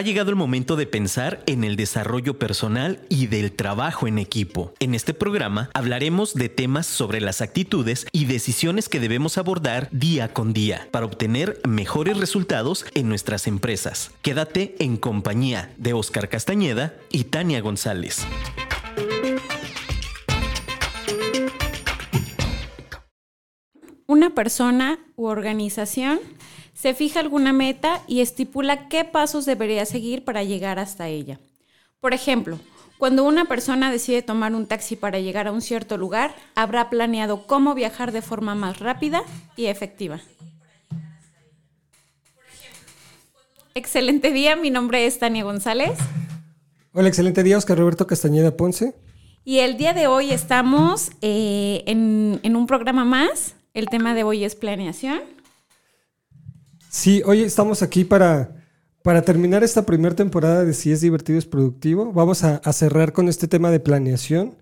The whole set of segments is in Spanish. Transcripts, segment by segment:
Ha llegado el momento de pensar en el desarrollo personal y del trabajo en equipo. En este programa hablaremos de temas sobre las actitudes y decisiones que debemos abordar día con día para obtener mejores resultados en nuestras empresas. Quédate en compañía de Oscar Castañeda y Tania González. Una persona u organización se fija alguna meta y estipula qué pasos debería seguir para llegar hasta ella. Por ejemplo, cuando una persona decide tomar un taxi para llegar a un cierto lugar, habrá planeado cómo viajar de forma más rápida y efectiva. Excelente día, mi nombre es Tania González. Hola, excelente día, Oscar Roberto Castañeda Ponce. Y el día de hoy estamos eh, en, en un programa más. El tema de hoy es planeación. Sí, hoy estamos aquí para, para terminar esta primera temporada de Si es divertido es productivo. Vamos a, cerrar con este tema de planeación,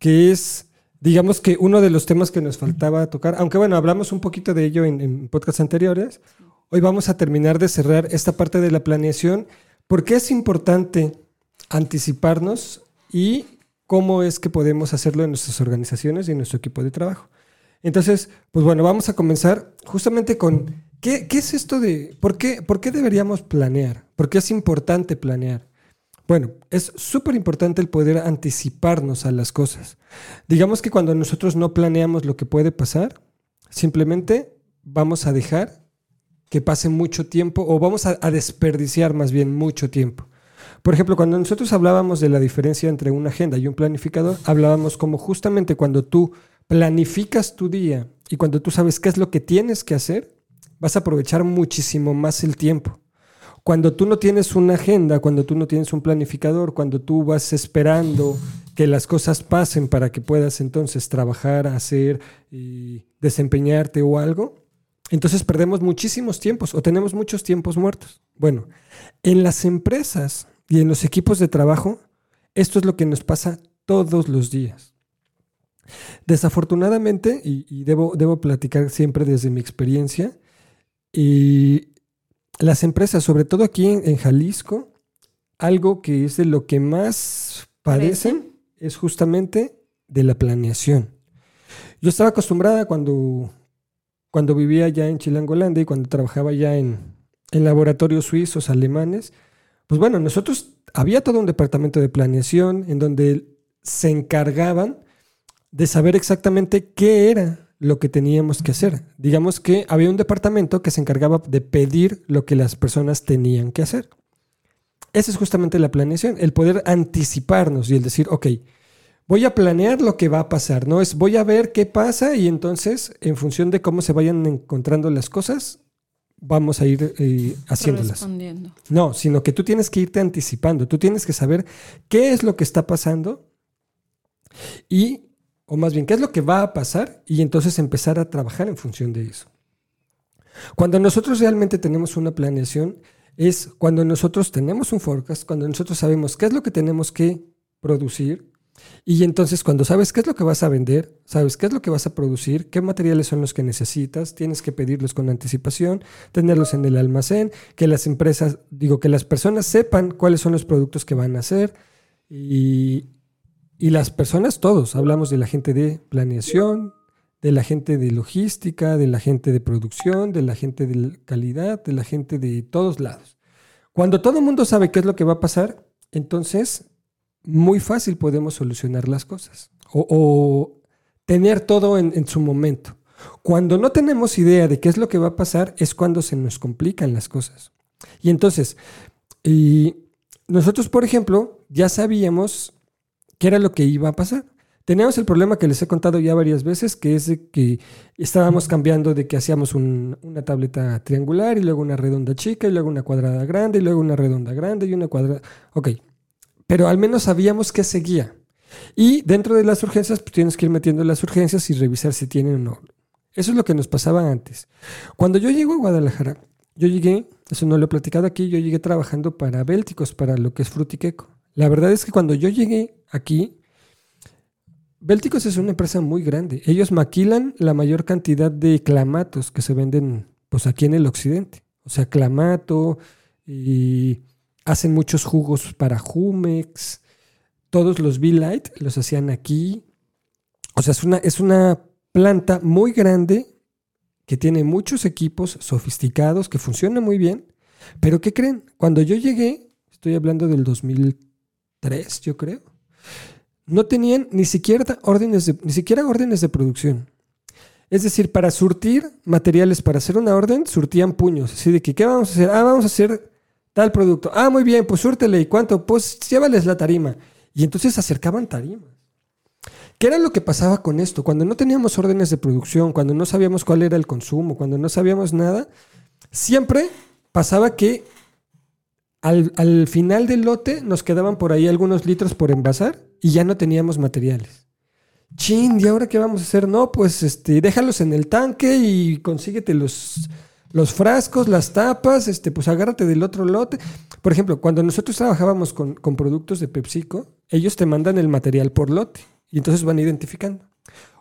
que es, digamos que uno de los temas que nos faltaba tocar, aunque bueno, hablamos un poquito de ello en, podcasts anteriores. Hoy vamos a terminar de cerrar esta parte de la planeación, porque es importante anticiparnos y cómo es que podemos hacerlo en nuestras organizaciones y en nuestro equipo de trabajo. Entonces, pues bueno, vamos a comenzar justamente con ¿Qué, es esto de por qué, por qué deberíamos planear? ¿Por qué es importante planear? Bueno, es súper importante el poder anticiparnos a las cosas. Digamos que cuando nosotros no planeamos lo que puede pasar, simplemente vamos a dejar que pase mucho tiempo o vamos a, a desperdiciar más bien mucho tiempo. Por ejemplo, cuando nosotros hablábamos de la diferencia entre una agenda y un planificador, hablábamos como justamente cuando tú planificas tu día y cuando tú sabes qué es lo que tienes que hacer, vas a aprovechar muchísimo más el tiempo. Cuando tú no tienes una agenda, cuando tú no tienes un planificador, cuando tú vas esperando que las cosas pasen para que puedas entonces trabajar, hacer y desempeñarte o algo, entonces perdemos muchísimos tiempos o tenemos muchos tiempos muertos. Bueno, en las empresas y en los equipos de trabajo, esto es lo que nos pasa todos los días. Desafortunadamente, y, debo, debo platicar siempre desde mi experiencia, y las empresas, sobre todo aquí en, Jalisco, algo que es de lo que más padecen es justamente de la planeación. Yo estaba acostumbrada cuando, cuando vivía ya en Chilangolanda y cuando trabajaba ya en, en laboratorios suizos, alemanes, pues bueno, nosotros había todo un departamento de planeación en donde se encargaban de saber exactamente qué era lo que teníamos que hacer. Digamos que había un departamento que se encargaba de pedir lo que las personas tenían que hacer. Esa es justamente la planeación, el poder anticiparnos y el decir, ok, voy a planear lo que va a pasar, no es voy a ver qué pasa y entonces en función de cómo se vayan encontrando las cosas, vamos a ir eh, haciéndolas. No, sino que tú tienes que irte anticipando, tú tienes que saber qué es lo que está pasando y o más bien, ¿qué es lo que va a pasar? Y entonces empezar a trabajar en función de eso. Cuando nosotros realmente tenemos una planeación, es cuando nosotros tenemos un forecast, cuando nosotros sabemos qué es lo que tenemos que producir, y entonces cuando sabes qué es lo que vas a vender, sabes qué es lo que vas a producir, qué materiales son los que necesitas, tienes que pedirlos con anticipación, tenerlos en el almacén, que las empresas, digo, que las personas sepan cuáles son los productos que van a hacer y, y las personas, todos, hablamos de la gente de planeación, de la gente de logística, de la gente de producción, de la gente de calidad, de la gente de todos lados. Cuando todo el mundo sabe qué es lo que va a pasar, entonces muy fácil podemos solucionar las cosas o, tener todo en, en, su momento. Cuando no tenemos idea de qué es lo que va a pasar es cuando se nos complican las cosas. Y entonces, y nosotros, por ejemplo, ya sabíamos qué era lo que iba a pasar. Teníamos el problema que les he contado ya varias veces, que es de que estábamos cambiando de que hacíamos una tableta triangular y luego una redonda chica y luego una cuadrada grande y luego una redonda grande y una cuadrada. Ok, pero al menos sabíamos que seguía. Y dentro de las urgencias, pues tienes que ir metiendo las urgencias y revisar si tienen o no. Eso es lo que nos pasaba antes. Cuando yo llego a Guadalajara, yo llegué, eso no lo he platicado aquí, yo llegué trabajando para Bélticos, para lo que es Frutiqueco. La verdad es que cuando yo llegué aquí, Bélticos es una empresa muy grande. Ellos maquilan la mayor cantidad de clamatos que se venden pues, aquí en el occidente. O sea, clamato y hacen muchos jugos para Jumex, todos los V-Light los hacían aquí. O sea, es una, es una planta muy grande que tiene muchos equipos sofisticados, que funciona muy bien. Pero ¿qué creen? Cuando yo llegué, estoy hablando del 2003, yo creo, no tenían ni siquiera órdenes de, ni siquiera órdenes de producción. Es decir, para surtir materiales, para hacer una orden, surtían puños. Así de que, ¿qué vamos a hacer? Ah, vamos a hacer tal producto. Ah, muy bien, pues súrtele. ¿Y cuánto? Pues llévales la tarima. Y entonces acercaban tarimas. ¿Qué era lo que pasaba con esto? Cuando no teníamos órdenes de producción, cuando no sabíamos cuál era el consumo, cuando no sabíamos nada, siempre pasaba que al, al final del lote nos quedaban por ahí algunos litros por envasar y ya no teníamos materiales. Chin, ¿y ahora qué vamos a hacer? No, pues este, déjalos en el tanque y consíguete los, los frascos, las tapas, este, pues agárrate del otro lote. Por ejemplo, cuando nosotros trabajábamos con, con productos de PepsiCo, ellos te mandan el material por lote y entonces van identificando.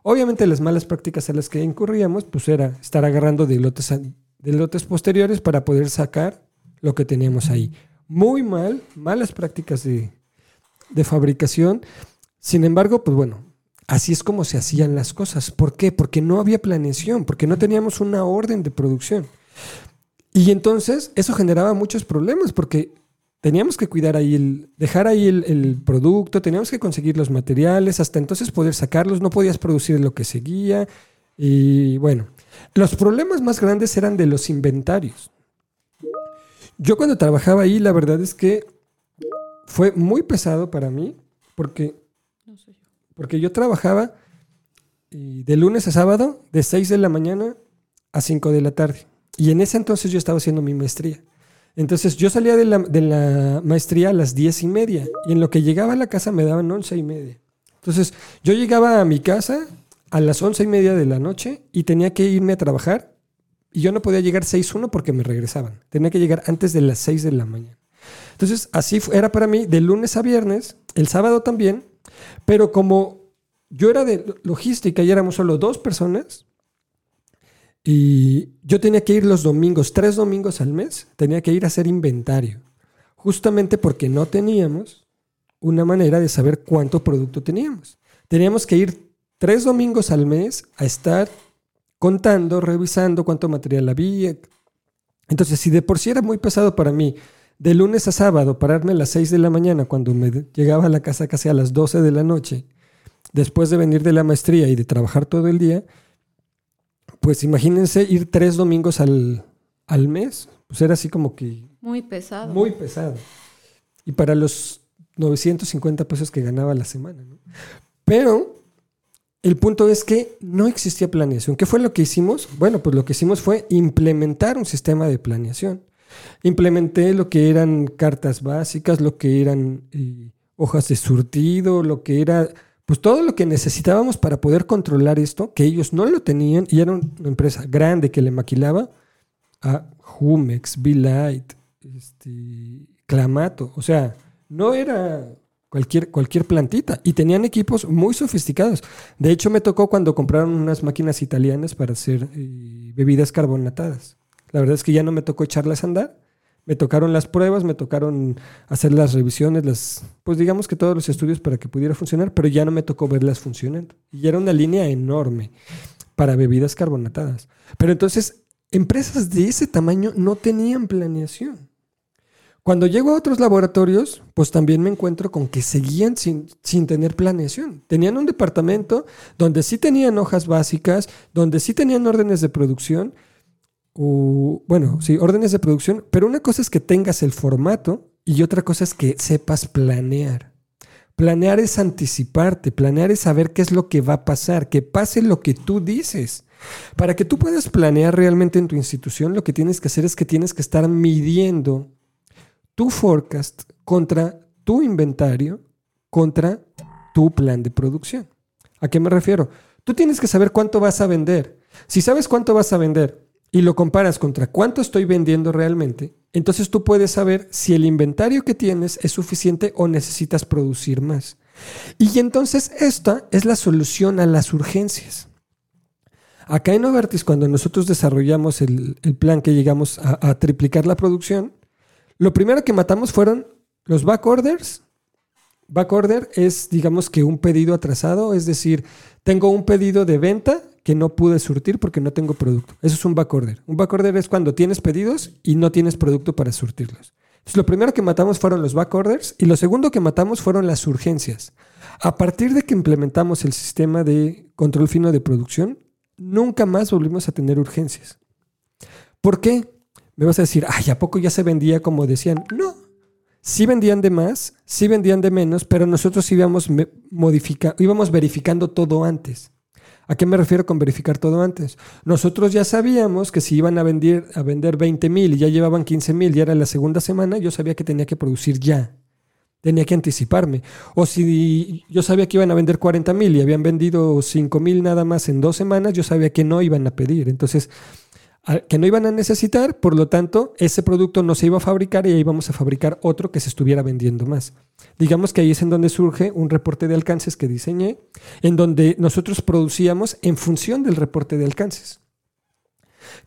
Obviamente las malas prácticas a las que incurríamos, pues era estar agarrando de lotes, de lotes posteriores para poder sacar lo que teníamos ahí. Muy mal, malas prácticas de, de fabricación. Sin embargo, pues bueno, así es como se hacían las cosas. ¿Por qué? Porque no había planeación, porque no teníamos una orden de producción. Y entonces eso generaba muchos problemas, porque teníamos que cuidar ahí, el, dejar ahí el, producto, teníamos que conseguir los materiales, hasta entonces poder sacarlos, no podías producir lo que seguía. Y bueno, los problemas más grandes eran de los inventarios. Yo cuando trabajaba ahí, la verdad es que fue muy pesado para mí porque, porque yo trabajaba de lunes a sábado de 6 de la mañana a 5 de la tarde. Y en ese entonces yo estaba haciendo mi maestría. Entonces yo salía de la, maestría a las 10 y media y en lo que llegaba a la casa me daban 11 y media. Entonces yo llegaba a mi casa a las 11 y media de la noche y tenía que irme a trabajar y yo no podía llegar 6.1 porque me regresaban. Tenía que llegar antes de las 6 de la mañana. Entonces, así era para mí de lunes a viernes, el sábado también, pero como yo era de logística y éramos solo dos personas, y yo tenía que ir los domingos, tres domingos al mes, tenía que ir a hacer inventario, justamente porque no teníamos una manera de saber cuánto producto teníamos. Teníamos que ir tres domingos al mes a estar contando, revisando cuánto material había. Entonces, si de por sí era muy pesado para mí de lunes a sábado, pararme a las 6 de la mañana cuando me llegaba a la casa casi a las 12 de la noche, después de venir de la maestría y de trabajar todo el día, pues imagínense ir tres domingos al, al mes, pues era así como que... Muy pesado. Muy pesado. Y para los 950 pesos que ganaba la semana. ¿no? Pero el punto es que no existía planeación. ¿Qué fue lo que hicimos? Bueno, pues lo que hicimos fue implementar un sistema de planeación. Implementé lo que eran cartas básicas, lo que eran eh, hojas de surtido, lo que era, pues todo lo que necesitábamos para poder controlar esto, que ellos no lo tenían y era una empresa grande que le maquilaba a Jumex, Light, este, Clamato, o sea, no era cualquier, cualquier plantita y tenían equipos muy sofisticados. De hecho, me tocó cuando compraron unas máquinas italianas para hacer eh, bebidas carbonatadas. La verdad es que ya no me tocó echarlas a andar. Me tocaron las pruebas, me tocaron hacer las revisiones, las, pues digamos que todos los estudios para que pudiera funcionar, pero ya no me tocó verlas funcionando. Y era una línea enorme para bebidas carbonatadas. Pero entonces, empresas de ese tamaño no tenían planeación. Cuando llego a otros laboratorios, pues también me encuentro con que seguían sin, sin, tener planeación. Tenían un departamento donde sí tenían hojas básicas, donde sí tenían órdenes de producción, o, bueno, sí, órdenes de producción, pero una cosa es que tengas el formato y otra cosa es que sepas planear. Planear es anticiparte, planear es saber qué es lo que va a pasar, que pase lo que tú dices. Para que tú puedas planear realmente en tu institución, lo que tienes que hacer es que tienes que estar midiendo tu forecast contra tu inventario, contra tu plan de producción. ¿A qué me refiero? Tú tienes que saber cuánto vas a vender. Si sabes cuánto vas a vender y lo comparas contra cuánto estoy vendiendo realmente, entonces tú puedes saber si el inventario que tienes es suficiente o necesitas producir más. Y entonces esta es la solución a las urgencias. Acá en Novartis, cuando nosotros desarrollamos el, plan que llegamos a, a triplicar la producción, Lo primero que matamos fueron los back orders. Back order es, digamos que un pedido atrasado, es decir, tengo un pedido de venta que no pude surtir porque no tengo producto. Eso es un back order. Un back order es cuando tienes pedidos y no tienes producto para surtirlos. Entonces, lo primero que matamos fueron los back orders y lo segundo que matamos fueron las urgencias. A partir de que implementamos el sistema de control fino de producción, nunca más volvimos a tener urgencias. ¿Por qué? Me vas a decir, ay, ¿a poco ya se vendía como decían? No. Sí vendían de más, sí vendían de menos, pero nosotros íbamos, íbamos verificando todo antes. ¿A qué me refiero con verificar todo antes? Nosotros ya sabíamos que si iban a vender, a vender 20 mil y ya llevaban 15 mil, ya era la segunda semana, yo sabía que tenía que producir ya. Tenía que anticiparme. O si yo sabía que iban a vender 40 mil y habían vendido 5 mil nada más en dos semanas, yo sabía que no iban a pedir. Entonces, que no iban a necesitar, por lo tanto, ese producto no se iba a fabricar y íbamos a fabricar otro que se estuviera vendiendo más. Digamos que ahí es en donde surge un reporte de alcances que diseñé, en donde nosotros producíamos en función del reporte de alcances.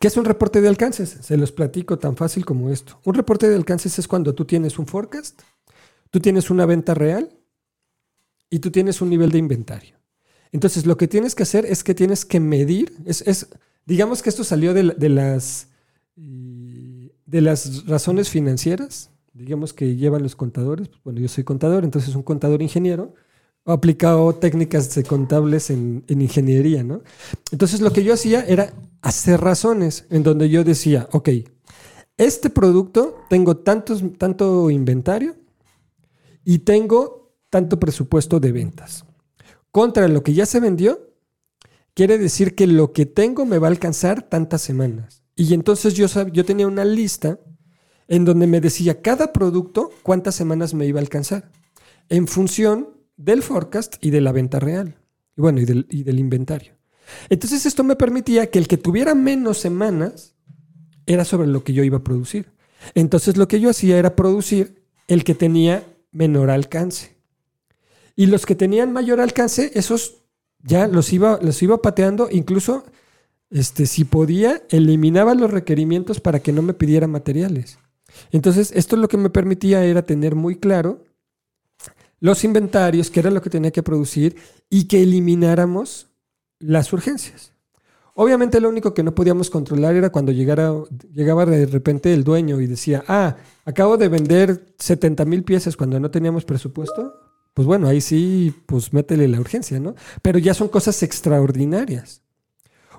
¿Qué es un reporte de alcances? Se los platico tan fácil como esto. Un reporte de alcances es cuando tú tienes un forecast, tú tienes una venta real y tú tienes un nivel de inventario. Entonces, lo que tienes que hacer es que tienes que medir, es, digamos que esto salió de, las, de las razones financieras, digamos que llevan los contadores, pues, bueno, yo soy contador, entonces un contador ingeniero, he aplicado técnicas contables en, ingeniería, ¿no? Entonces lo que yo hacía era hacer razones en donde yo decía, ok, este producto tengo tantos, tanto inventario y tengo tanto presupuesto de ventas. Contra lo que ya se vendió, quiere decir que lo que tengo me va a alcanzar tantas semanas. Y entonces yo, yo tenía una lista en donde me decía cada producto cuántas semanas me iba a alcanzar, en función del forecast y de la venta real, y bueno, del, y del inventario. Entonces esto me permitía que el que tuviera menos semanas era sobre lo que yo iba a producir. Entonces lo que yo hacía era producir el que tenía menor alcance. Y los que tenían mayor alcance, esos ya los iba, los iba pateando, incluso este, si podía, eliminaba los requerimientos para que no me pidiera materiales. Entonces, esto lo que me permitía era tener muy claro los inventarios, que era lo que tenía que producir, y que elimináramos las urgencias. Obviamente lo único que no podíamos controlar era cuando llegara, llegaba de repente el dueño y decía, ah, acabo de vender 70 mil piezas cuando no teníamos presupuesto. Pues bueno, ahí sí, pues métele la urgencia, ¿no? Pero ya son cosas extraordinarias.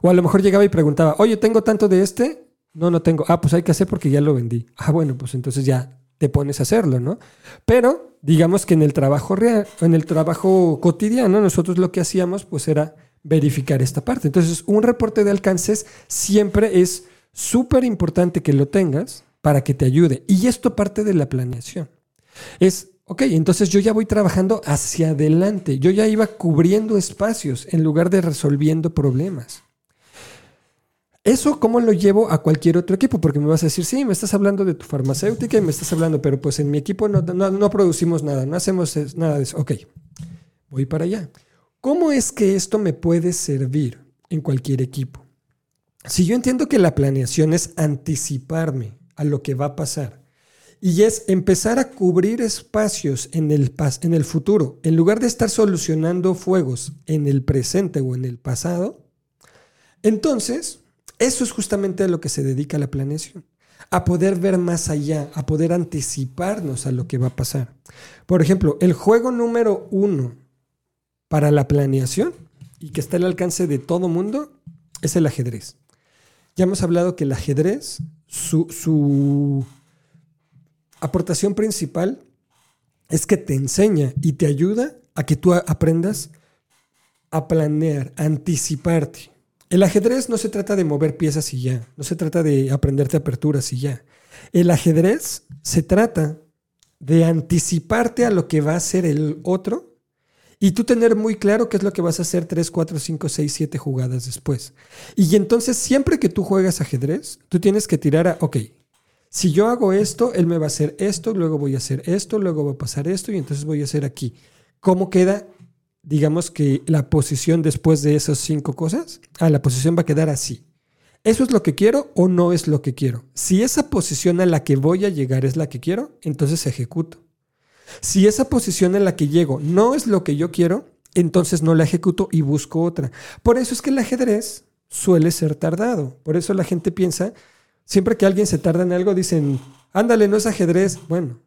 O a lo mejor llegaba y preguntaba, oye, tengo tanto de este, no, no tengo. Ah, pues hay que hacer porque ya lo vendí. Ah, bueno, pues entonces ya te pones a hacerlo, ¿no? Pero digamos que en el trabajo real, en el trabajo cotidiano, nosotros lo que hacíamos pues era verificar esta parte. Entonces, un reporte de alcances siempre es súper importante que lo tengas para que te ayude. Y esto parte de la planeación. Es, ok, entonces yo ya voy trabajando hacia adelante. Yo ya iba cubriendo espacios en lugar de resolviendo problemas. ¿Eso cómo lo llevo a cualquier otro equipo? Porque me vas a decir, sí, me estás hablando de tu farmacéutica y me estás hablando, pero pues en mi equipo no, no, producimos nada, no hacemos nada de eso. Ok, voy para allá. ¿Cómo es que esto me puede servir en cualquier equipo? Si yo entiendo que la planeación es anticiparme a lo que va a pasar y es empezar a cubrir espacios en el, en el futuro, en lugar de estar solucionando fuegos en el presente o en el pasado, entonces eso es justamente a lo que se dedica la planeación, a poder ver más allá, a poder anticiparnos a lo que va a pasar. Por ejemplo, el juego número uno para la planeación y que está al alcance de todo mundo es el ajedrez. Ya hemos hablado que el ajedrez, su, su aportación principal es que te enseña y te ayuda a que tú aprendas a planear, a anticiparte. El ajedrez no se trata de mover piezas y ya, no se trata de aprenderte aperturas y ya. El ajedrez se trata de anticiparte a lo que va a hacer el otro y tú tener muy claro qué es lo que vas a hacer 3, 4, 5, 6, 7 jugadas después. Y entonces siempre que tú juegas ajedrez, tú tienes que tirar a, ok, si yo hago esto, él me va a hacer esto, luego voy a hacer esto, luego va a pasar esto y entonces voy a hacer aquí. ¿Cómo queda digamos que la posición después de esas cinco cosas, ah, la posición va a quedar así. ¿Eso es lo que quiero o no es lo que quiero? Si esa posición a la que voy a llegar es la que quiero, entonces ejecuto. Si esa posición a la que llego no es lo que yo quiero, entonces no la ejecuto y busco otra. Por eso es que el ajedrez suele ser tardado. Por eso la gente piensa, siempre que alguien se tarda en algo, dicen, ándale, no es ajedrez. Bueno,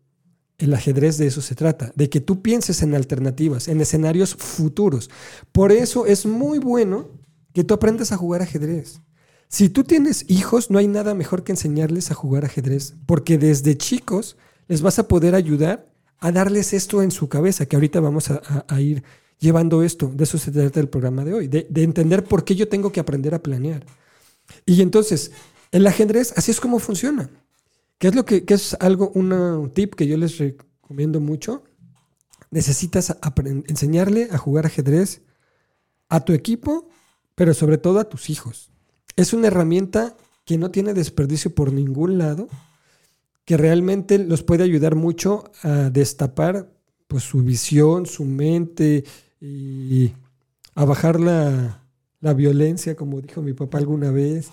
el ajedrez de eso se trata, de que tú pienses en alternativas, en escenarios futuros. Por eso es muy bueno que tú aprendas a jugar ajedrez. Si tú tienes hijos, no hay nada mejor que enseñarles a jugar ajedrez, porque desde chicos les vas a poder ayudar a darles esto en su cabeza, que ahorita vamos a, ir llevando esto. De eso se trata el programa de hoy, de, entender por qué yo tengo que aprender a planear. Y entonces, el ajedrez, así es como funciona. ¿Qué es lo que, es algo, un tip que yo les recomiendo mucho? Necesitas enseñarle a jugar ajedrez a tu equipo, pero sobre todo a tus hijos. Es una herramienta que no tiene desperdicio por ningún lado, que realmente los puede ayudar mucho a destapar pues, su visión, su mente y a bajar la, violencia, como dijo mi papá alguna vez.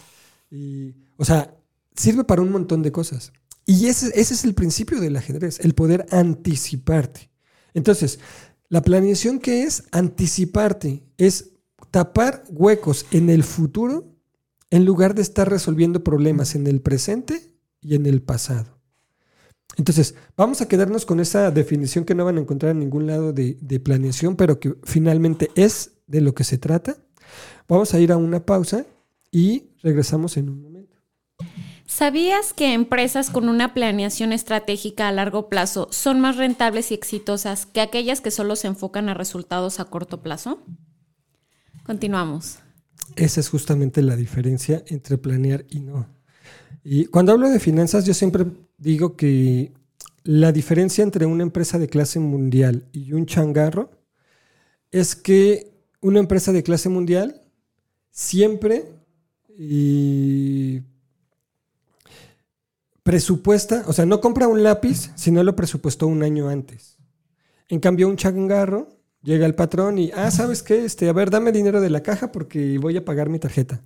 O sea, sirve para un montón de cosas. Y ese, ese es el principio del ajedrez, el poder anticiparte. Entonces, la planeación que es anticiparte, es tapar huecos en el futuro en lugar de estar resolviendo problemas en el presente y en el pasado. Entonces, vamos a quedarnos con esa definición que no van a encontrar en ningún lado de, planeación, pero que finalmente es de lo que se trata. Vamos a ir a una pausa y regresamos en un momento. ¿Sabías que empresas con una planeación estratégica a largo plazo son más rentables y exitosas que aquellas que solo se enfocan a resultados a corto plazo? Continuamos. Esa es justamente la diferencia entre planear y no. Y cuando hablo de finanzas, yo siempre digo que la diferencia entre una empresa de clase mundial y un changarro es que una empresa de clase mundial siempre presupuesta, o sea, no compra un lápiz si no lo presupuestó un año antes. En cambio, un changarro Llega el patrón y, ah, ¿sabes qué? Este, a ver, dame dinero de la caja porque voy a pagar mi tarjeta.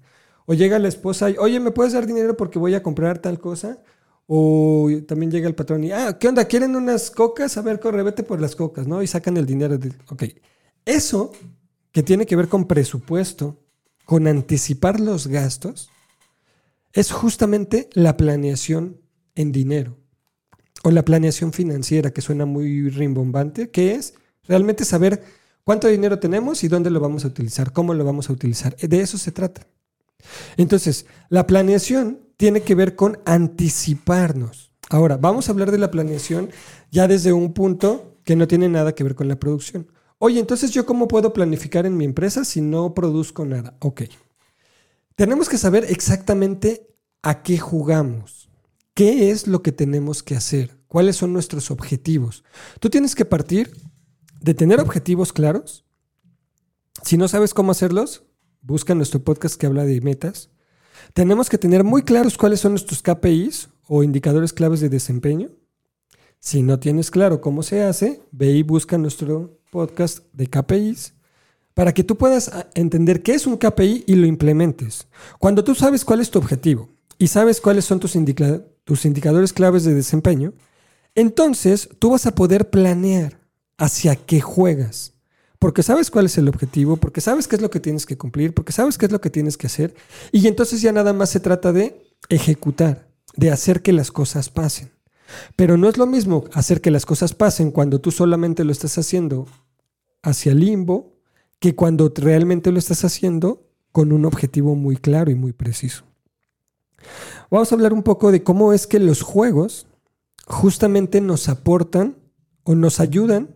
O llega la esposa y, oye, ¿me puedes dar dinero porque voy a comprar tal cosa? O también llega el patrón y, ah, ¿qué onda? ¿Quieren unas cocas? A ver, corre, vete por las cocas, ¿no? Y sacan el dinero. De... Ok. Eso que tiene que ver con presupuesto, con anticipar los gastos, es justamente la planeación en dinero. O la planeación financiera, que suena muy rimbombante, que es Realmente saber cuánto dinero tenemos y dónde lo vamos a utilizar, cómo lo vamos a utilizar. De eso se trata. Entonces, la planeación tiene que ver con anticiparnos. Ahora, vamos a hablar de la planeación ya desde un punto que no tiene nada que ver con la producción. Oye, entonces yo cómo puedo planificar en mi empresa si no produzco nada? Ok. Tenemos que saber exactamente a qué jugamos. ¿Qué es lo que tenemos que hacer? ¿Cuáles son nuestros objetivos? Tú tienes que partir de tener objetivos claros. Si no sabes cómo hacerlos, busca nuestro podcast que habla de metas. Tenemos que tener muy claros cuáles son nuestros KPIs o indicadores claves de desempeño. Si no tienes claro cómo se hace, ve y busca nuestro podcast de KPIs para que tú puedas ah, entender qué es un KPI y lo implementes. Cuando tú sabes cuál es tu objetivo y sabes cuáles son tus, tus indicadores claves de desempeño, entonces tú vas a poder planear hacia qué juegas. Porque sabes cuál es el objetivo, porque sabes qué es lo que tienes que cumplir, porque sabes qué es lo que tienes que hacer. Y entonces ya nada más se trata de ejecutar, de hacer que las cosas pasen. Pero no es lo mismo hacer que las cosas pasen cuando tú solamente lo estás haciendo hacia el limbo que cuando realmente lo estás haciendo con un objetivo muy claro y muy preciso. Vamos a hablar un poco de cómo es que los juegos justamente nos aportan o nos ayudan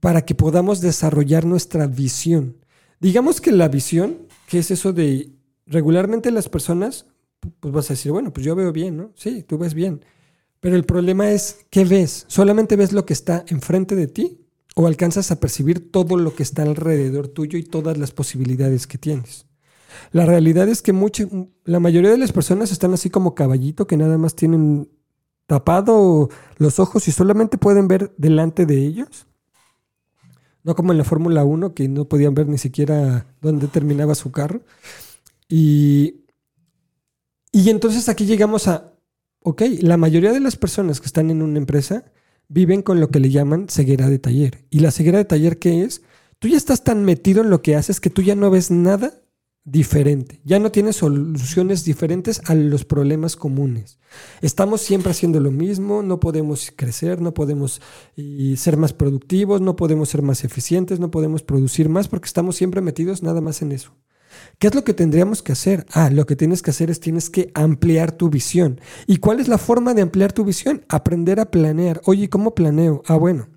para que podamos desarrollar nuestra visión. Digamos que la visión, que es eso de regularmente las personas, pues vas a decir, bueno, pues yo veo bien, ¿no? Sí, tú ves bien. Pero el problema es, ¿qué ves? ¿Solamente ves lo que está enfrente de ti o alcanzas a percibir todo lo que está alrededor tuyo y todas las posibilidades que tienes? La realidad es que la mayoría de las personas están así como caballito, que nada más tienen tapado los ojos y solamente pueden ver delante de ellos no como en la Fórmula 1, que no podían ver ni siquiera dónde terminaba su carro. Y Y entonces aquí llegamos a, ok, la mayoría de las personas que están en una empresa viven con lo que le llaman ceguera de taller. ¿Y la ceguera de taller qué es? Tú ya estás tan metido en lo que haces que tú ya no ves nada diferente. Ya no tienes soluciones diferentes a los problemas comunes. Estamos siempre haciendo lo mismo, no podemos crecer, no podemos ser más productivos, no podemos ser más eficientes, no podemos producir más porque estamos siempre metidos nada más en eso. ¿Qué es lo que tendríamos que hacer? Ah, lo que tienes que hacer es tienes que ampliar tu visión. ¿Y cuál es la forma de ampliar tu visión? Aprender a planear. Oye, ¿cómo planeo? Ah, bueno,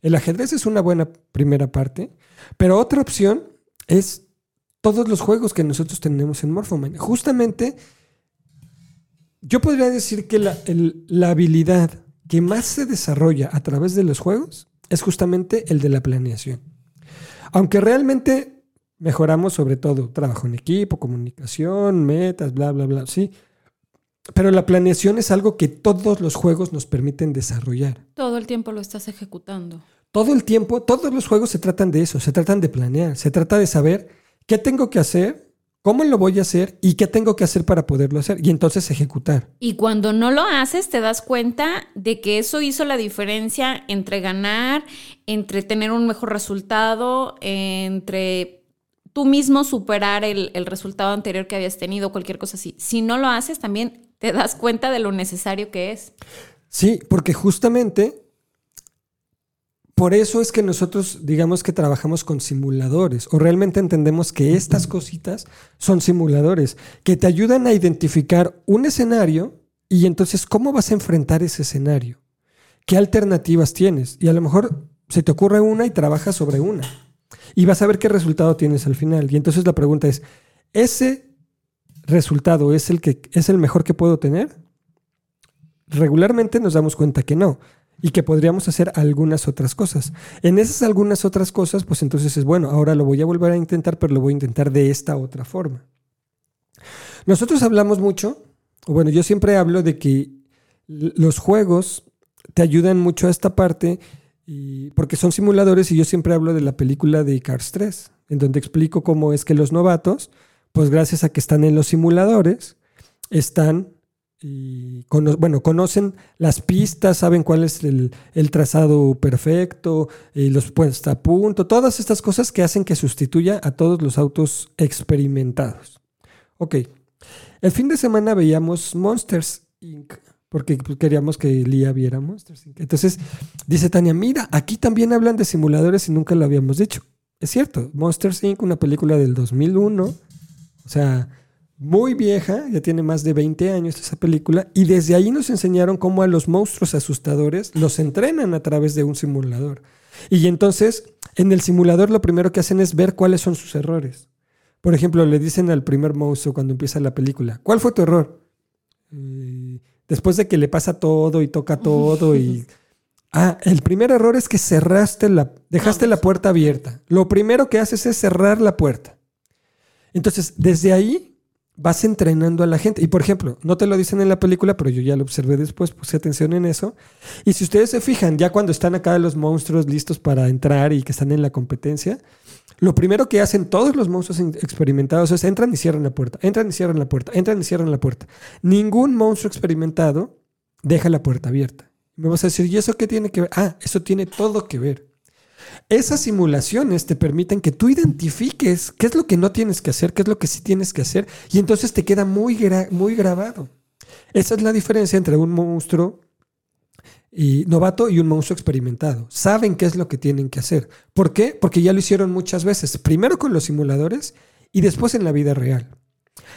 el ajedrez es una buena primera parte, pero otra opción es todos los juegos que nosotros tenemos en Morphoman. Justamente, yo podría decir que la, la habilidad que más se desarrolla a través de los juegos es justamente el de la planeación. Aunque realmente mejoramos sobre todo trabajo en equipo, comunicación, metas, bla, bla, bla, sí. Pero la planeación es algo que todos los juegos nos permiten desarrollar. Todo el tiempo lo estás ejecutando. Todo el tiempo, todos los juegos se tratan de eso, se tratan de planear, se trata de saber ¿Qué tengo que hacer? ¿Cómo lo voy a hacer? ¿Y qué tengo que hacer para poderlo hacer? Y entonces ejecutar. Y cuando no lo haces, te das cuenta de que eso hizo la diferencia entre ganar, entre tener un mejor resultado, entre tú mismo superar el, el resultado anterior que habías tenido, cualquier cosa así. Si no lo haces, también te das cuenta de lo necesario que es. Sí, porque justamente por eso es que nosotros digamos que trabajamos con simuladores o realmente entendemos que estas cositas son simuladores que te ayudan a identificar un escenario y entonces cómo vas a enfrentar ese escenario. ¿Qué alternativas tienes? Y a lo mejor se te ocurre una y trabajas sobre una. Y vas a ver qué resultado tienes al final. Y entonces la pregunta es, ¿ese resultado es el, que, es el mejor que puedo tener? Regularmente nos damos cuenta que no y que podríamos hacer algunas otras cosas. En esas algunas otras cosas, pues entonces es bueno, ahora lo voy a volver a intentar, pero lo voy a intentar de esta otra forma. Nosotros hablamos mucho, o bueno, yo siempre hablo de que los juegos te ayudan mucho a esta parte porque son simuladores y yo siempre hablo de la película de Cars 3, en donde explico cómo es que los novatos, pues gracias a que están en los simuladores, están y bueno, conocen las pistas, saben cuál es el, trazado perfecto, y los puestos a punto, todas estas cosas que hacen que sustituya a todos los autos experimentados. Ok, el fin de semana veíamos Monsters Inc., porque pues, queríamos que Lía viera Monsters Inc. Entonces dice Tania, mira, aquí también hablan de simuladores y nunca lo habíamos dicho. Es cierto, Monsters Inc., una película del 2001, o sea muy vieja, ya tiene más de 20 años esa película, y desde ahí nos enseñaron cómo a los monstruos asustadores los entrenan a través de un simulador. Y entonces, en el simulador lo primero que hacen es ver cuáles son sus errores. Por ejemplo, le dicen al primer monstruo cuando empieza la película, ¿cuál fue tu error? después de que le pasa todo y toca todo y... Ah, el primer error es que cerraste la, dejaste la puerta abierta. Lo primero que haces es cerrar la puerta. Entonces, desde ahí vas entrenando a la gente. Y por ejemplo, no te lo dicen en la película, pero yo ya lo observé después, puse atención en eso. Y si ustedes se fijan, ya cuando están acá los monstruos listos para entrar y que están en la competencia, lo primero que hacen todos los monstruos experimentados es entran y cierran la puerta, entran y cierran la puerta, entran y cierran la puerta. Ningún monstruo experimentado deja la puerta abierta. Me vas a decir, ¿y eso qué tiene que ver? Ah, eso tiene todo que ver. Esas simulaciones te permiten que tú identifiques qué es lo que no tienes que hacer, qué es lo que sí tienes que hacer, y entonces te queda muy, muy grabado. Esa es la diferencia entre un monstruo y novato y un monstruo experimentado. Saben qué es lo que tienen que hacer. ¿Por qué? Porque ya lo hicieron muchas veces, primero con los simuladores y después en la vida real.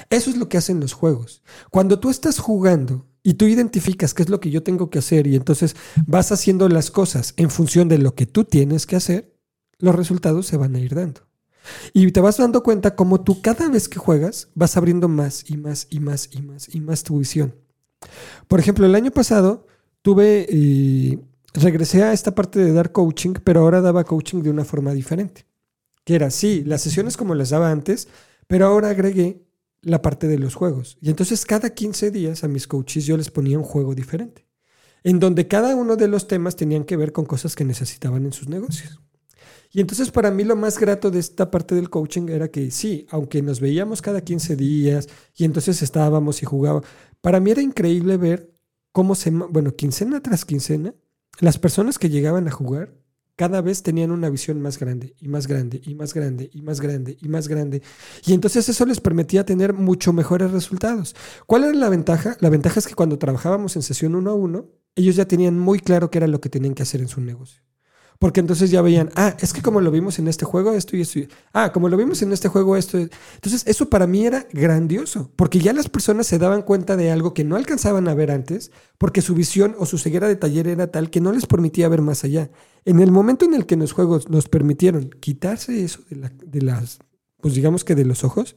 Eso es lo que hacen los juegos. Cuando tú estás jugando y tú identificas qué es lo que yo tengo que hacer y entonces vas haciendo las cosas en función de lo que tú tienes que hacer, los resultados se van a ir dando. Y te vas dando cuenta cómo tú cada vez que juegas vas abriendo más y más y más y más y más tu visión. Por ejemplo, el año pasado tuve y regresé a esta parte de dar coaching, pero ahora daba coaching de una forma diferente. Que era, sí, las sesiones como las daba antes, pero ahora agregué la parte de los juegos. Y entonces cada 15 días a mis coaches yo les ponía un juego diferente, en donde cada uno de los temas tenían que ver con cosas que necesitaban en sus negocios. Y entonces para mí lo más grato de esta parte del coaching era que sí, aunque nos veíamos cada 15 días y entonces estábamos y jugábamos, para mí era increíble ver cómo se, bueno, quincena tras quincena, las personas que llegaban a jugar cada vez tenían una visión más grande y más grande y más grande y más grande y más grande. Y entonces eso les permitía tener mucho mejores resultados. ¿Cuál era la ventaja? La ventaja es que cuando trabajábamos en sesión uno a uno, ellos ya tenían muy claro qué era lo que tenían que hacer en su negocio. Porque entonces ya veían, ah, es que como lo vimos en este juego, esto y esto. Ah, como lo vimos en este juego, esto. Entonces, eso para mí era grandioso, porque ya las personas se daban cuenta de algo que no alcanzaban a ver antes, porque su visión o su ceguera de taller era tal que no les permitía ver más allá. En el momento en el que los juegos nos permitieron quitarse eso de, de las, pues digamos que de los ojos,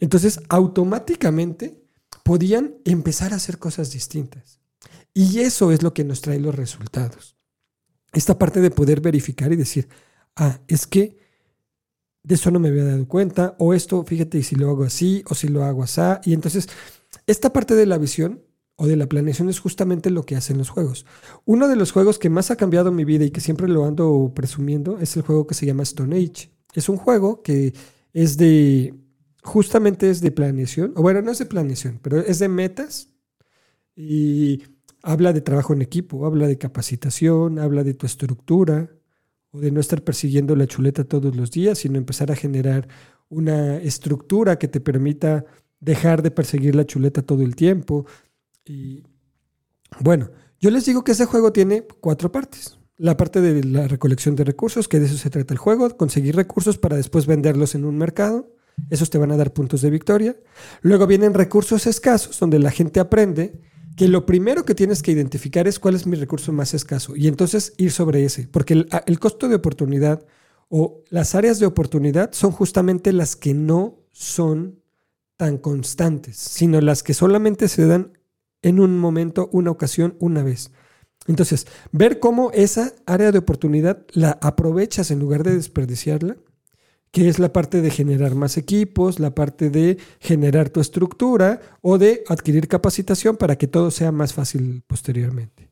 entonces automáticamente podían empezar a hacer cosas distintas. Y eso es lo que nos trae los resultados esta parte de poder verificar y decir, ah, es que de eso no me había dado cuenta, o esto, fíjate si lo hago así, o si lo hago así. Y entonces, esta parte de la visión o de la planeación es justamente lo que hacen los juegos. Uno de los juegos que más ha cambiado mi vida y que siempre lo ando presumiendo es el juego que se llama Stone Age. Es un juego que es de, justamente es de planeación, o bueno, no es de planeación, pero es de metas. Y Habla de trabajo en equipo, habla de capacitación, habla de tu estructura, o de no estar persiguiendo la chuleta todos los días, sino empezar a generar una estructura que te permita dejar de perseguir la chuleta todo el tiempo. Y bueno, yo les digo que ese juego tiene cuatro partes. La parte de la recolección de recursos, que de eso se trata el juego, conseguir recursos para después venderlos en un mercado. Esos te van a dar puntos de victoria. Luego vienen recursos escasos, donde la gente aprende que lo primero que tienes que identificar es cuál es mi recurso más escaso y entonces ir sobre ese, porque el, costo de oportunidad o las áreas de oportunidad son justamente las que no son tan constantes, sino las que solamente se dan en un momento, una ocasión, una vez. Entonces, ver cómo esa área de oportunidad la aprovechas en lugar de desperdiciarla que es la parte de generar más equipos, la parte de generar tu estructura o de adquirir capacitación para que todo sea más fácil posteriormente.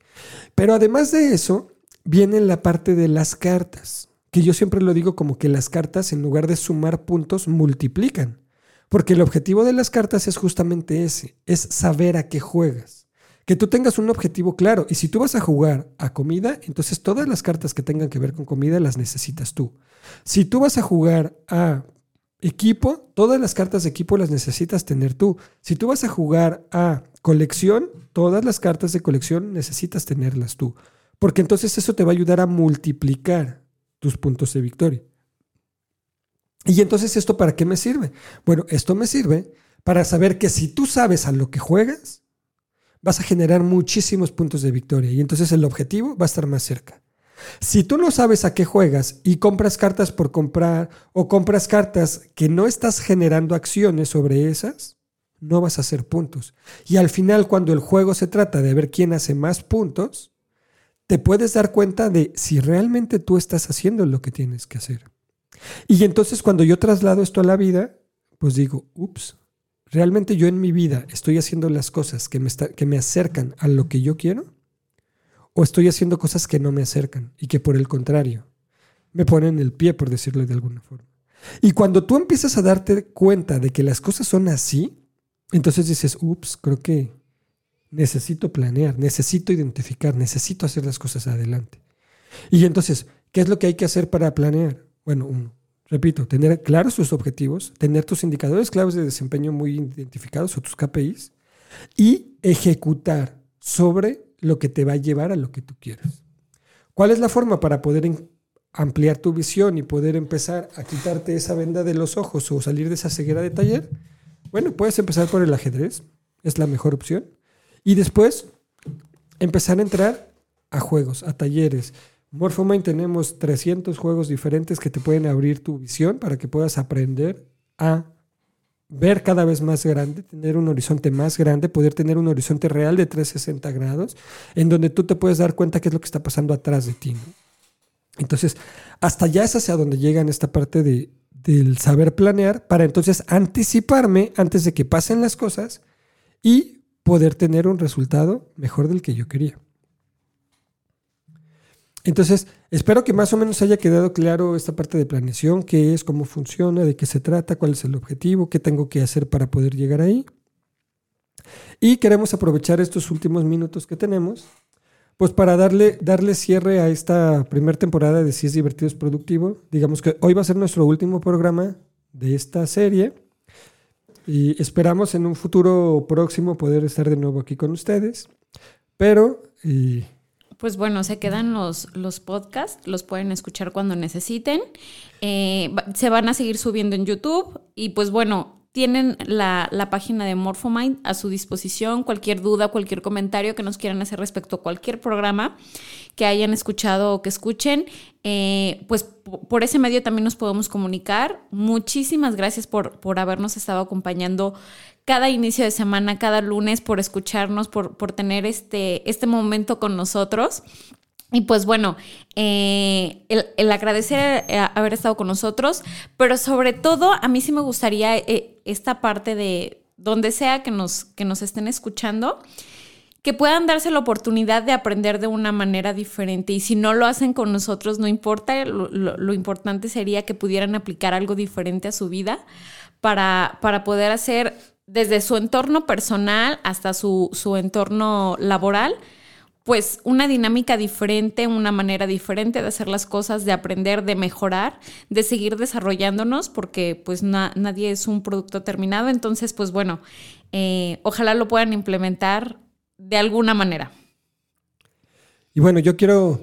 Pero además de eso, viene la parte de las cartas, que yo siempre lo digo como que las cartas en lugar de sumar puntos multiplican, porque el objetivo de las cartas es justamente ese, es saber a qué juegas que tú tengas un objetivo claro. Y si tú vas a jugar a comida, entonces todas las cartas que tengan que ver con comida las necesitas tú. Si tú vas a jugar a equipo, todas las cartas de equipo las necesitas tener tú. Si tú vas a jugar a colección, todas las cartas de colección necesitas tenerlas tú. Porque entonces eso te va a ayudar a multiplicar tus puntos de victoria. Y entonces, ¿esto para qué me sirve? Bueno, esto me sirve para saber que si tú sabes a lo que juegas, vas a generar muchísimos puntos de victoria y entonces el objetivo va a estar más cerca. Si tú no sabes a qué juegas y compras cartas por comprar o compras cartas que no estás generando acciones sobre esas, no vas a hacer puntos. Y al final, cuando el juego se trata de ver quién hace más puntos, te puedes dar cuenta de si realmente tú estás haciendo lo que tienes que hacer. Y entonces cuando yo traslado esto a la vida, pues digo, ups, ¿realmente yo en mi vida estoy haciendo las cosas que me, que me acercan a lo que yo quiero? ¿O estoy haciendo cosas que no me acercan y que por el contrario me ponen el pie, por decirlo de alguna forma? Y cuando tú empiezas a darte cuenta de que las cosas son así, entonces dices, ups, creo que necesito planear, necesito identificar, necesito hacer las cosas adelante. Y entonces, ¿qué es lo que hay que hacer para planear? Bueno, uno, repito, tener claros tus objetivos, tener tus indicadores claves de desempeño muy identificados o tus KPIs y ejecutar sobre lo que te va a llevar a lo que tú quieres. ¿Cuál es la forma para poder ampliar tu visión y poder empezar a quitarte esa venda de los ojos o salir de esa ceguera de taller? Bueno, puedes empezar por el ajedrez, es la mejor opción. Y después empezar a entrar a juegos, a talleres, Morphomind tenemos 300 juegos diferentes que te pueden abrir tu visión para que puedas aprender a ver cada vez más grande, tener un horizonte más grande, poder tener un horizonte real de 360 grados, en donde tú te puedes dar cuenta qué es lo que está pasando atrás de ti. Entonces, hasta ya es hacia donde llega en esta parte de, del saber planear, para entonces anticiparme antes de que pasen las cosas y poder tener un resultado mejor del que yo quería. Entonces, espero que más o menos haya quedado claro esta parte de planeación, qué es, cómo funciona, de qué se trata, cuál es el objetivo, qué tengo que hacer para poder llegar ahí. Y queremos aprovechar estos últimos minutos que tenemos, pues para darle, darle cierre a esta primera temporada de Si es divertido es productivo. Digamos que hoy va a ser nuestro último programa de esta serie. Y esperamos en un futuro próximo poder estar de nuevo aquí con ustedes. Pero... pues bueno, se quedan los, los podcasts, los pueden escuchar cuando necesiten. Eh, se van a seguir subiendo en YouTube y pues bueno, tienen la, página de Morphomind a su disposición. Cualquier duda, cualquier comentario que nos quieran hacer respecto a cualquier programa que hayan escuchado o que escuchen, eh, pues por ese medio también nos podemos comunicar. Muchísimas gracias por, por habernos estado acompañando cada inicio de semana, cada lunes, por escucharnos, por, por tener este, este momento con nosotros. Y pues bueno, eh, el, agradecer eh, haber estado con nosotros, pero sobre todo a mí sí me gustaría eh, esta parte de donde sea que nos, que nos estén escuchando, que puedan darse la oportunidad de aprender de una manera diferente. Y si no lo hacen con nosotros, no importa, lo, importante sería que pudieran aplicar algo diferente a su vida para, para poder hacer desde su entorno personal hasta su, su entorno laboral pues una dinámica diferente, una manera diferente de hacer las cosas, de aprender, de mejorar, de seguir desarrollándonos, porque pues nadie es un producto terminado. Entonces, pues bueno, eh, ojalá lo puedan implementar de alguna manera. Y bueno, yo quiero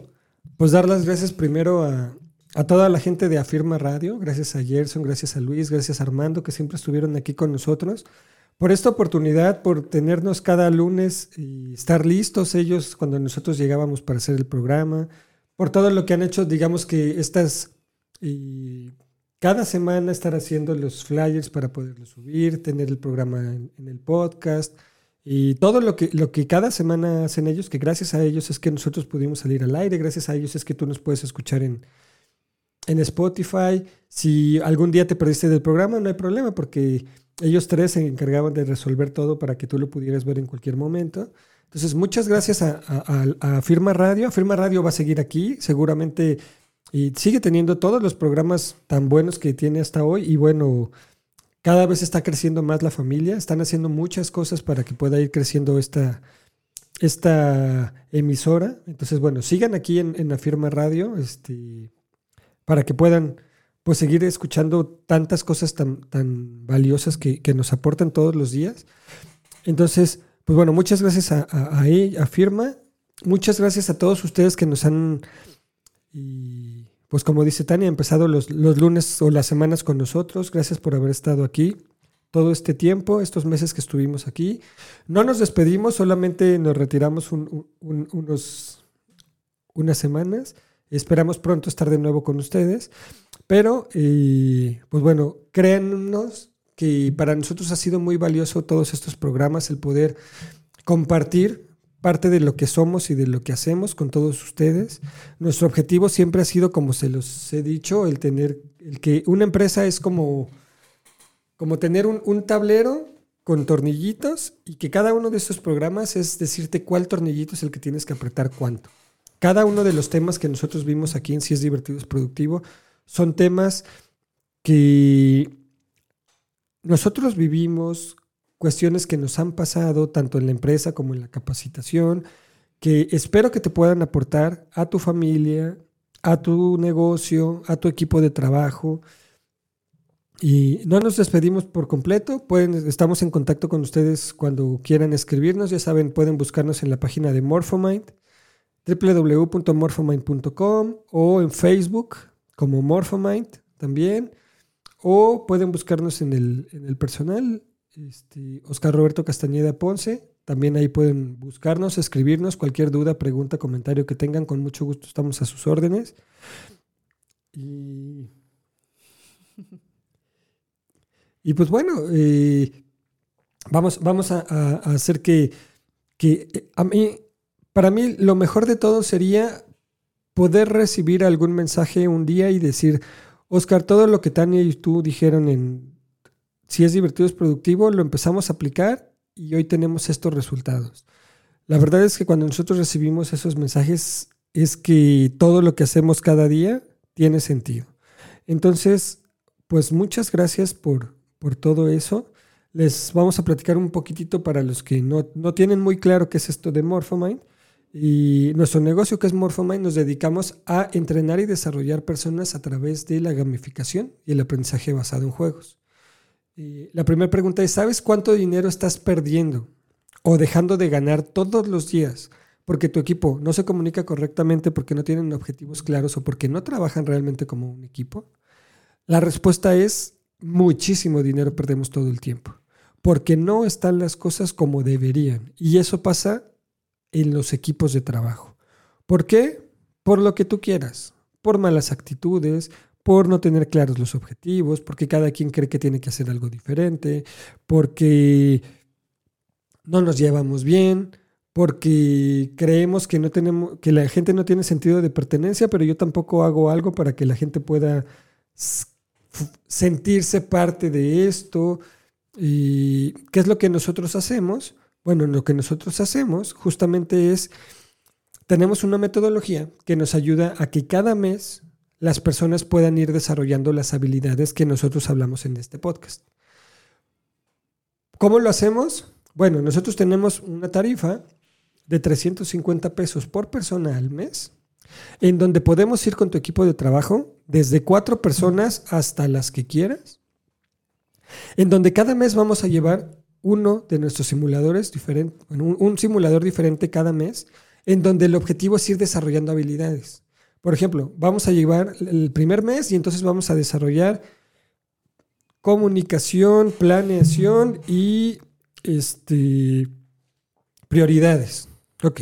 pues dar las gracias primero a, a toda la gente de Afirma Radio, gracias a Gerson, gracias a Luis, gracias a Armando, que siempre estuvieron aquí con nosotros por esta oportunidad, por tenernos cada lunes y estar listos ellos cuando nosotros llegábamos para hacer el programa, por todo lo que han hecho, digamos que estas, y cada semana estar haciendo los flyers para poderlos subir, tener el programa en, el podcast y todo lo que, lo que cada semana hacen ellos, que gracias a ellos es que nosotros pudimos salir al aire, gracias a ellos es que tú nos puedes escuchar en, en Spotify. Si algún día te perdiste del programa, no hay problema porque ellos tres se encargaban de resolver todo para que tú lo pudieras ver en cualquier momento. Entonces, muchas gracias a, Firma Radio. Firma Radio va a seguir aquí, seguramente, y sigue teniendo todos los programas tan buenos que tiene hasta hoy. Y bueno, cada vez está creciendo más la familia. Están haciendo muchas cosas para que pueda ir creciendo esta, esta emisora. Entonces, bueno, sigan aquí en, en la Firma Radio este, para que puedan pues seguir escuchando tantas cosas tan, tan valiosas que, nos aportan todos los días. Entonces, pues bueno, muchas gracias a, a, a, Firma, muchas gracias a todos ustedes que nos han, y pues como dice Tania, empezado los, los lunes o las semanas con nosotros. Gracias por haber estado aquí todo este tiempo, estos meses que estuvimos aquí. No nos despedimos, solamente nos retiramos unos, unas semanas. Esperamos pronto estar de nuevo con ustedes. Pero, eh, pues bueno, créannos que para nosotros ha sido muy valioso todos estos programas, el poder compartir parte de lo que somos y de lo que hacemos con todos ustedes. Nuestro objetivo siempre ha sido, como se los he dicho, el tener, el que una empresa es como, como tener un, un tablero con tornillitos y que cada uno de esos programas es decirte cuál tornillito es el que tienes que apretar cuánto. Cada uno de los temas que nosotros vimos aquí en Si es divertido es productivo son temas que nosotros vivimos, cuestiones que nos han pasado tanto en la empresa como en la capacitación, que espero que te puedan aportar a tu familia, a tu negocio, a tu equipo de trabajo. Y no nos despedimos por completo, estamos en contacto con ustedes cuando quieran escribirnos, ya saben, pueden buscarnos en la página de Morphomind, www.morphomind.com o en Facebook, como Morphomind también. O pueden buscarnos en el, en el personal, este, Oscar Roberto Castañeda Ponce. También ahí pueden buscarnos, escribirnos cualquier duda, pregunta, comentario que tengan. Con mucho gusto estamos a sus órdenes. Y, y pues bueno, eh, vamos, vamos a, hacer que, que eh, a mí, para mí lo mejor de todo sería poder recibir algún mensaje un día y decir, Oscar, todo lo que Tania y tú dijeron en si es divertido, es productivo, lo empezamos a aplicar y hoy tenemos estos resultados. La verdad es que cuando nosotros recibimos esos mensajes es que todo lo que hacemos cada día tiene sentido. Entonces, pues muchas gracias por, por todo eso. Les vamos a platicar un poquitito para los que no, no tienen muy claro qué es esto de Morphomind. Y nuestro negocio que es Morphomind nos dedicamos a entrenar y desarrollar personas a través de la gamificación y el aprendizaje basado en juegos. La primera pregunta es, ¿sabes cuánto dinero estás perdiendo o dejando de ganar todos los días porque tu equipo no se comunica correctamente, porque no tienen objetivos claros o porque no trabajan realmente como un equipo? La respuesta es muchísimo dinero perdemos todo el tiempo, porque no están las cosas como deberían. Y eso pasa en los equipos de trabajo. ¿Por qué? Por lo que tú quieras, por malas actitudes, por no tener claros los objetivos, porque cada quien cree que tiene que hacer algo diferente, porque no nos llevamos bien, porque creemos que no tenemos que la gente no tiene sentido de pertenencia, pero yo tampoco hago algo para que la gente pueda sentirse parte de esto. ¿Y qué es lo que nosotros hacemos? Bueno, lo que nosotros hacemos justamente es, tenemos una metodología que nos ayuda a que cada mes las personas puedan ir desarrollando las habilidades que nosotros hablamos en este podcast. ¿Cómo lo hacemos? Bueno, nosotros tenemos una tarifa de 350 pesos por persona al mes, en donde podemos ir con tu equipo de trabajo, desde cuatro personas hasta las que quieras, en donde cada mes vamos a llevar uno de nuestros simuladores diferente, un, simulador diferente cada mes, en donde el objetivo es ir desarrollando habilidades. Por ejemplo, vamos a llevar el primer mes y entonces vamos a desarrollar comunicación, planeación y este, prioridades. Ok.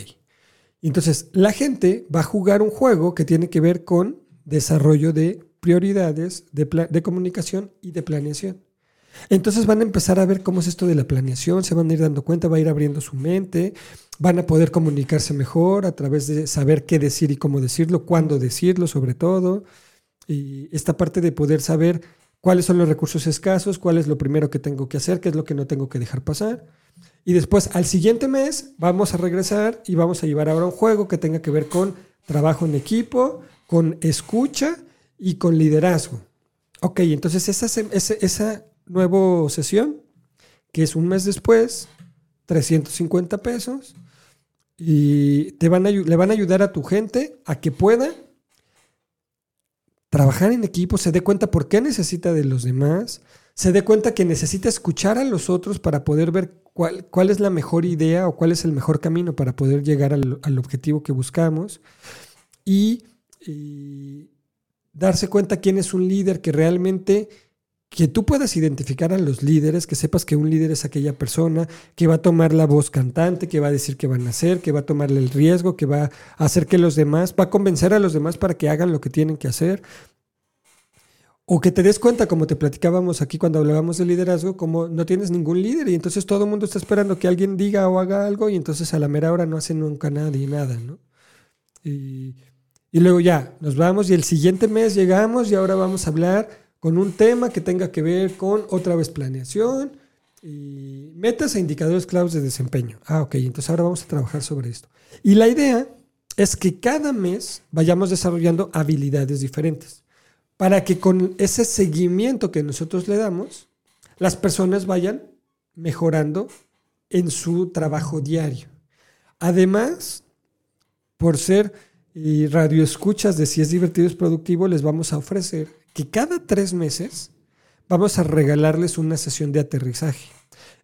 Entonces, la gente va a jugar un juego que tiene que ver con desarrollo de prioridades, de, comunicación y de planeación. Entonces van a empezar a ver cómo es esto de la planeación, se van a ir dando cuenta, va a ir abriendo su mente, van a poder comunicarse mejor a través de saber qué decir y cómo decirlo, cuándo decirlo sobre todo. Y esta parte de poder saber cuáles son los recursos escasos, cuál es lo primero que tengo que hacer, qué es lo que no tengo que dejar pasar. Y después, al siguiente mes, vamos a regresar y vamos a llevar ahora un juego que tenga que ver con trabajo en equipo, con escucha y con liderazgo. Ok, entonces esa, esa, esa nueva sesión, que es un mes después, 350 pesos, y te van a, le van a ayudar a tu gente a que pueda trabajar en equipo, se dé cuenta por qué necesita de los demás, se dé cuenta que necesita escuchar a los otros para poder ver cuál, cuál es la mejor idea o cuál es el mejor camino para poder llegar al, objetivo que buscamos y, darse cuenta quién es un líder que realmente que tú puedas identificar a los líderes, que sepas que un líder es aquella persona que va a tomar la voz cantante, que va a decir qué van a hacer, que va a tomarle el riesgo, que va a hacer que los demás, va a convencer a los demás para que hagan lo que tienen que hacer. O que te des cuenta, como te platicábamos aquí cuando hablábamos de liderazgo, como no tienes ningún líder y entonces todo el mundo está esperando que alguien diga o haga algo y entonces a la mera hora no hace nunca nadie nada, ¿no? Y, y luego ya, nos vamos y el siguiente mes llegamos y ahora vamos a hablar con un tema que tenga que ver con otra vez planeación y metas e indicadores claves de desempeño. Ah, ok, entonces ahora vamos a trabajar sobre esto. Y la idea es que cada mes vayamos desarrollando habilidades diferentes para que con ese seguimiento que nosotros le damos, las personas vayan mejorando en su trabajo diario. Además, por ser y radioescuchas de si es divertido es productivo, les vamos a ofrecer que cada tres meses vamos a regalarles una sesión de aterrizaje.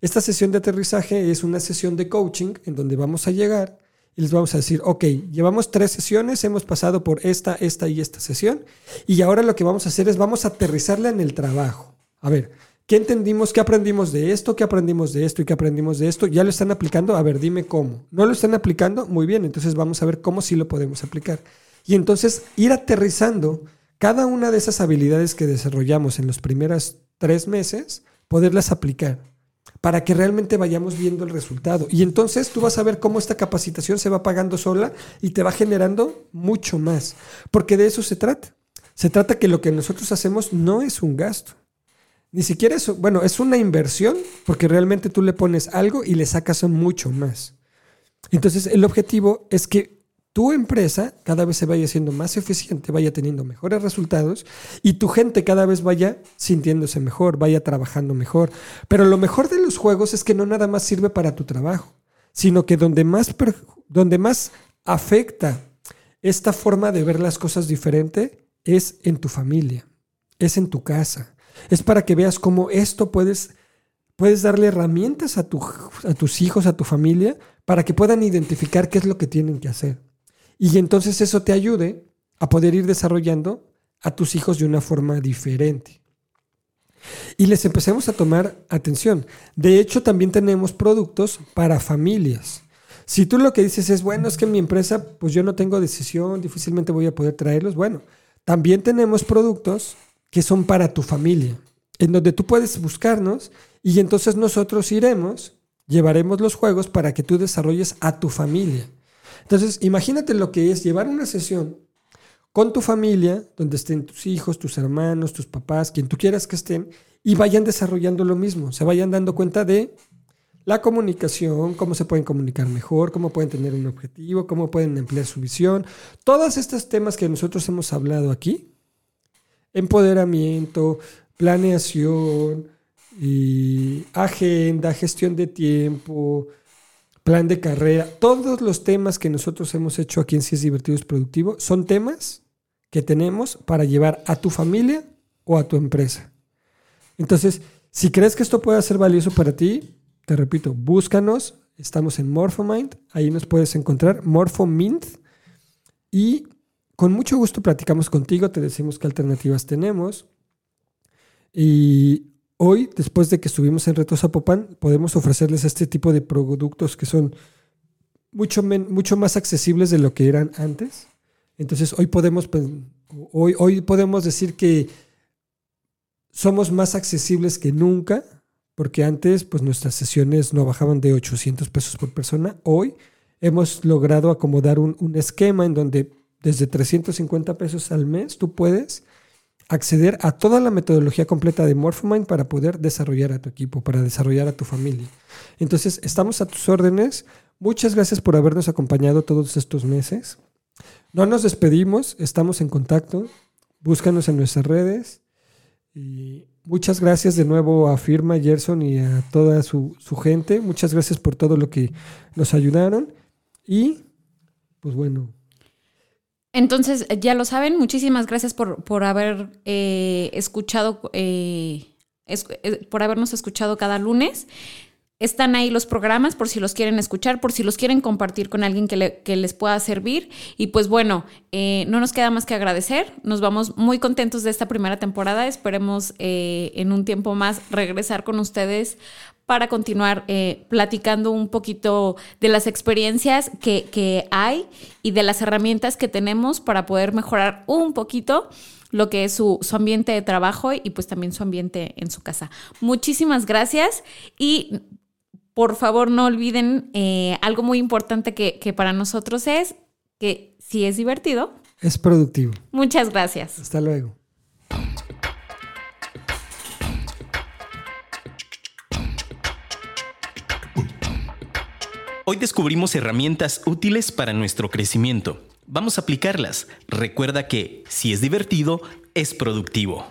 Esta sesión de aterrizaje es una sesión de coaching en donde vamos a llegar y les vamos a decir, ok, llevamos tres sesiones, hemos pasado por esta, esta y esta sesión, y ahora lo que vamos a hacer es vamos a aterrizarla en el trabajo. A ver, ¿qué entendimos? ¿Qué aprendimos de esto? ¿Qué aprendimos de esto? ¿Y qué aprendimos de esto? ¿Ya lo están aplicando? A ver, dime cómo. ¿No lo están aplicando? Muy bien, entonces vamos a ver cómo sí lo podemos aplicar. Y entonces ir aterrizando cada una de esas habilidades que desarrollamos en los primeros tres meses, poderlas aplicar para que realmente vayamos viendo el resultado. Y entonces tú vas a ver cómo esta capacitación se va pagando sola y te va generando mucho más, porque de eso se trata. Se trata que lo que nosotros hacemos no es un gasto. Ni siquiera es, bueno, es una inversión, porque realmente tú le pones algo y le sacas mucho más. Entonces el objetivo es que tu empresa cada vez se vaya siendo más eficiente, vaya teniendo mejores resultados y tu gente cada vez vaya sintiéndose mejor, vaya trabajando mejor. Pero lo mejor de los juegos es que no nada más sirve para tu trabajo, sino que donde más, donde más afecta esta forma de ver las cosas diferente es en tu familia, es en tu casa. Es para que veas cómo esto puedes, puedes darle herramientas a, a tus hijos, a tu familia, para que puedan identificar qué es lo que tienen que hacer. Y entonces eso te ayude a poder ir desarrollando a tus hijos de una forma diferente. Y les empecemos a tomar atención. De hecho, también tenemos productos para familias. Si tú lo que dices es, bueno, es que en mi empresa, pues yo no tengo decisión, difícilmente voy a poder traerlos. Bueno, también tenemos productos que son para tu familia, en donde tú puedes buscarnos y entonces nosotros iremos, llevaremos los juegos para que tú desarrolles a tu familia. Entonces, imagínate lo que es llevar una sesión con tu familia, donde estén tus hijos, tus hermanos, tus papás, quien tú quieras que estén, y vayan desarrollando lo mismo, se vayan dando cuenta de la comunicación, cómo se pueden comunicar mejor, cómo pueden tener un objetivo, cómo pueden emplear su visión, todos estos temas que nosotros hemos hablado aquí, empoderamiento, planeación, y agenda, gestión de tiempo, plan de carrera, todos los temas que nosotros hemos hecho aquí en Si es divertido es productivo son temas que tenemos para llevar a tu familia o a tu empresa. Entonces, si crees que esto puede ser valioso para ti, te repito, búscanos, estamos en Morphomind, ahí nos puedes encontrar, Morphomint, y con mucho gusto platicamos contigo, te decimos qué alternativas tenemos. Y Hoy, después de que estuvimos en Reto Zapopan, podemos ofrecerles este tipo de productos que son mucho, mucho más accesibles de lo que eran antes. Entonces, hoy podemos, hoy, hoy podemos decir que somos más accesibles que nunca, porque antes pues, nuestras sesiones no bajaban de 800 pesos por persona. Hoy hemos logrado acomodar un, un esquema en donde desde 350 pesos al mes tú puedes acceder a toda la metodología completa de Morphomind para poder desarrollar a tu equipo, para desarrollar a tu familia. Entonces, estamos a tus órdenes. Muchas gracias por habernos acompañado todos estos meses. No nos despedimos, estamos en contacto. Búscanos en nuestras redes. Y muchas gracias de nuevo a Firma, Gerson y a toda su, su gente. Muchas gracias por todo lo que nos ayudaron. Y, pues bueno, entonces, ya lo saben, muchísimas gracias por, por haber eh, escuchado, eh, eh, por habernos escuchado cada lunes. Están ahí los programas por si los quieren escuchar, por si los quieren compartir con alguien que, que les pueda servir. Y pues bueno, no nos queda más que agradecer. Nos vamos muy contentos de esta primera temporada. Esperemos en un tiempo más regresar con ustedes para continuar eh, platicando un poquito de las experiencias que, hay y de las herramientas que tenemos para poder mejorar un poquito lo que es su, ambiente de trabajo y pues también su ambiente en su casa. Muchísimas gracias y por favor no olviden eh, algo muy importante que, que para nosotros es que si es divertido. Es productivo. Muchas gracias. Hasta luego. Hoy descubrimos herramientas útiles para nuestro crecimiento. Vamos a aplicarlas. Recuerda que si es divertido, es productivo.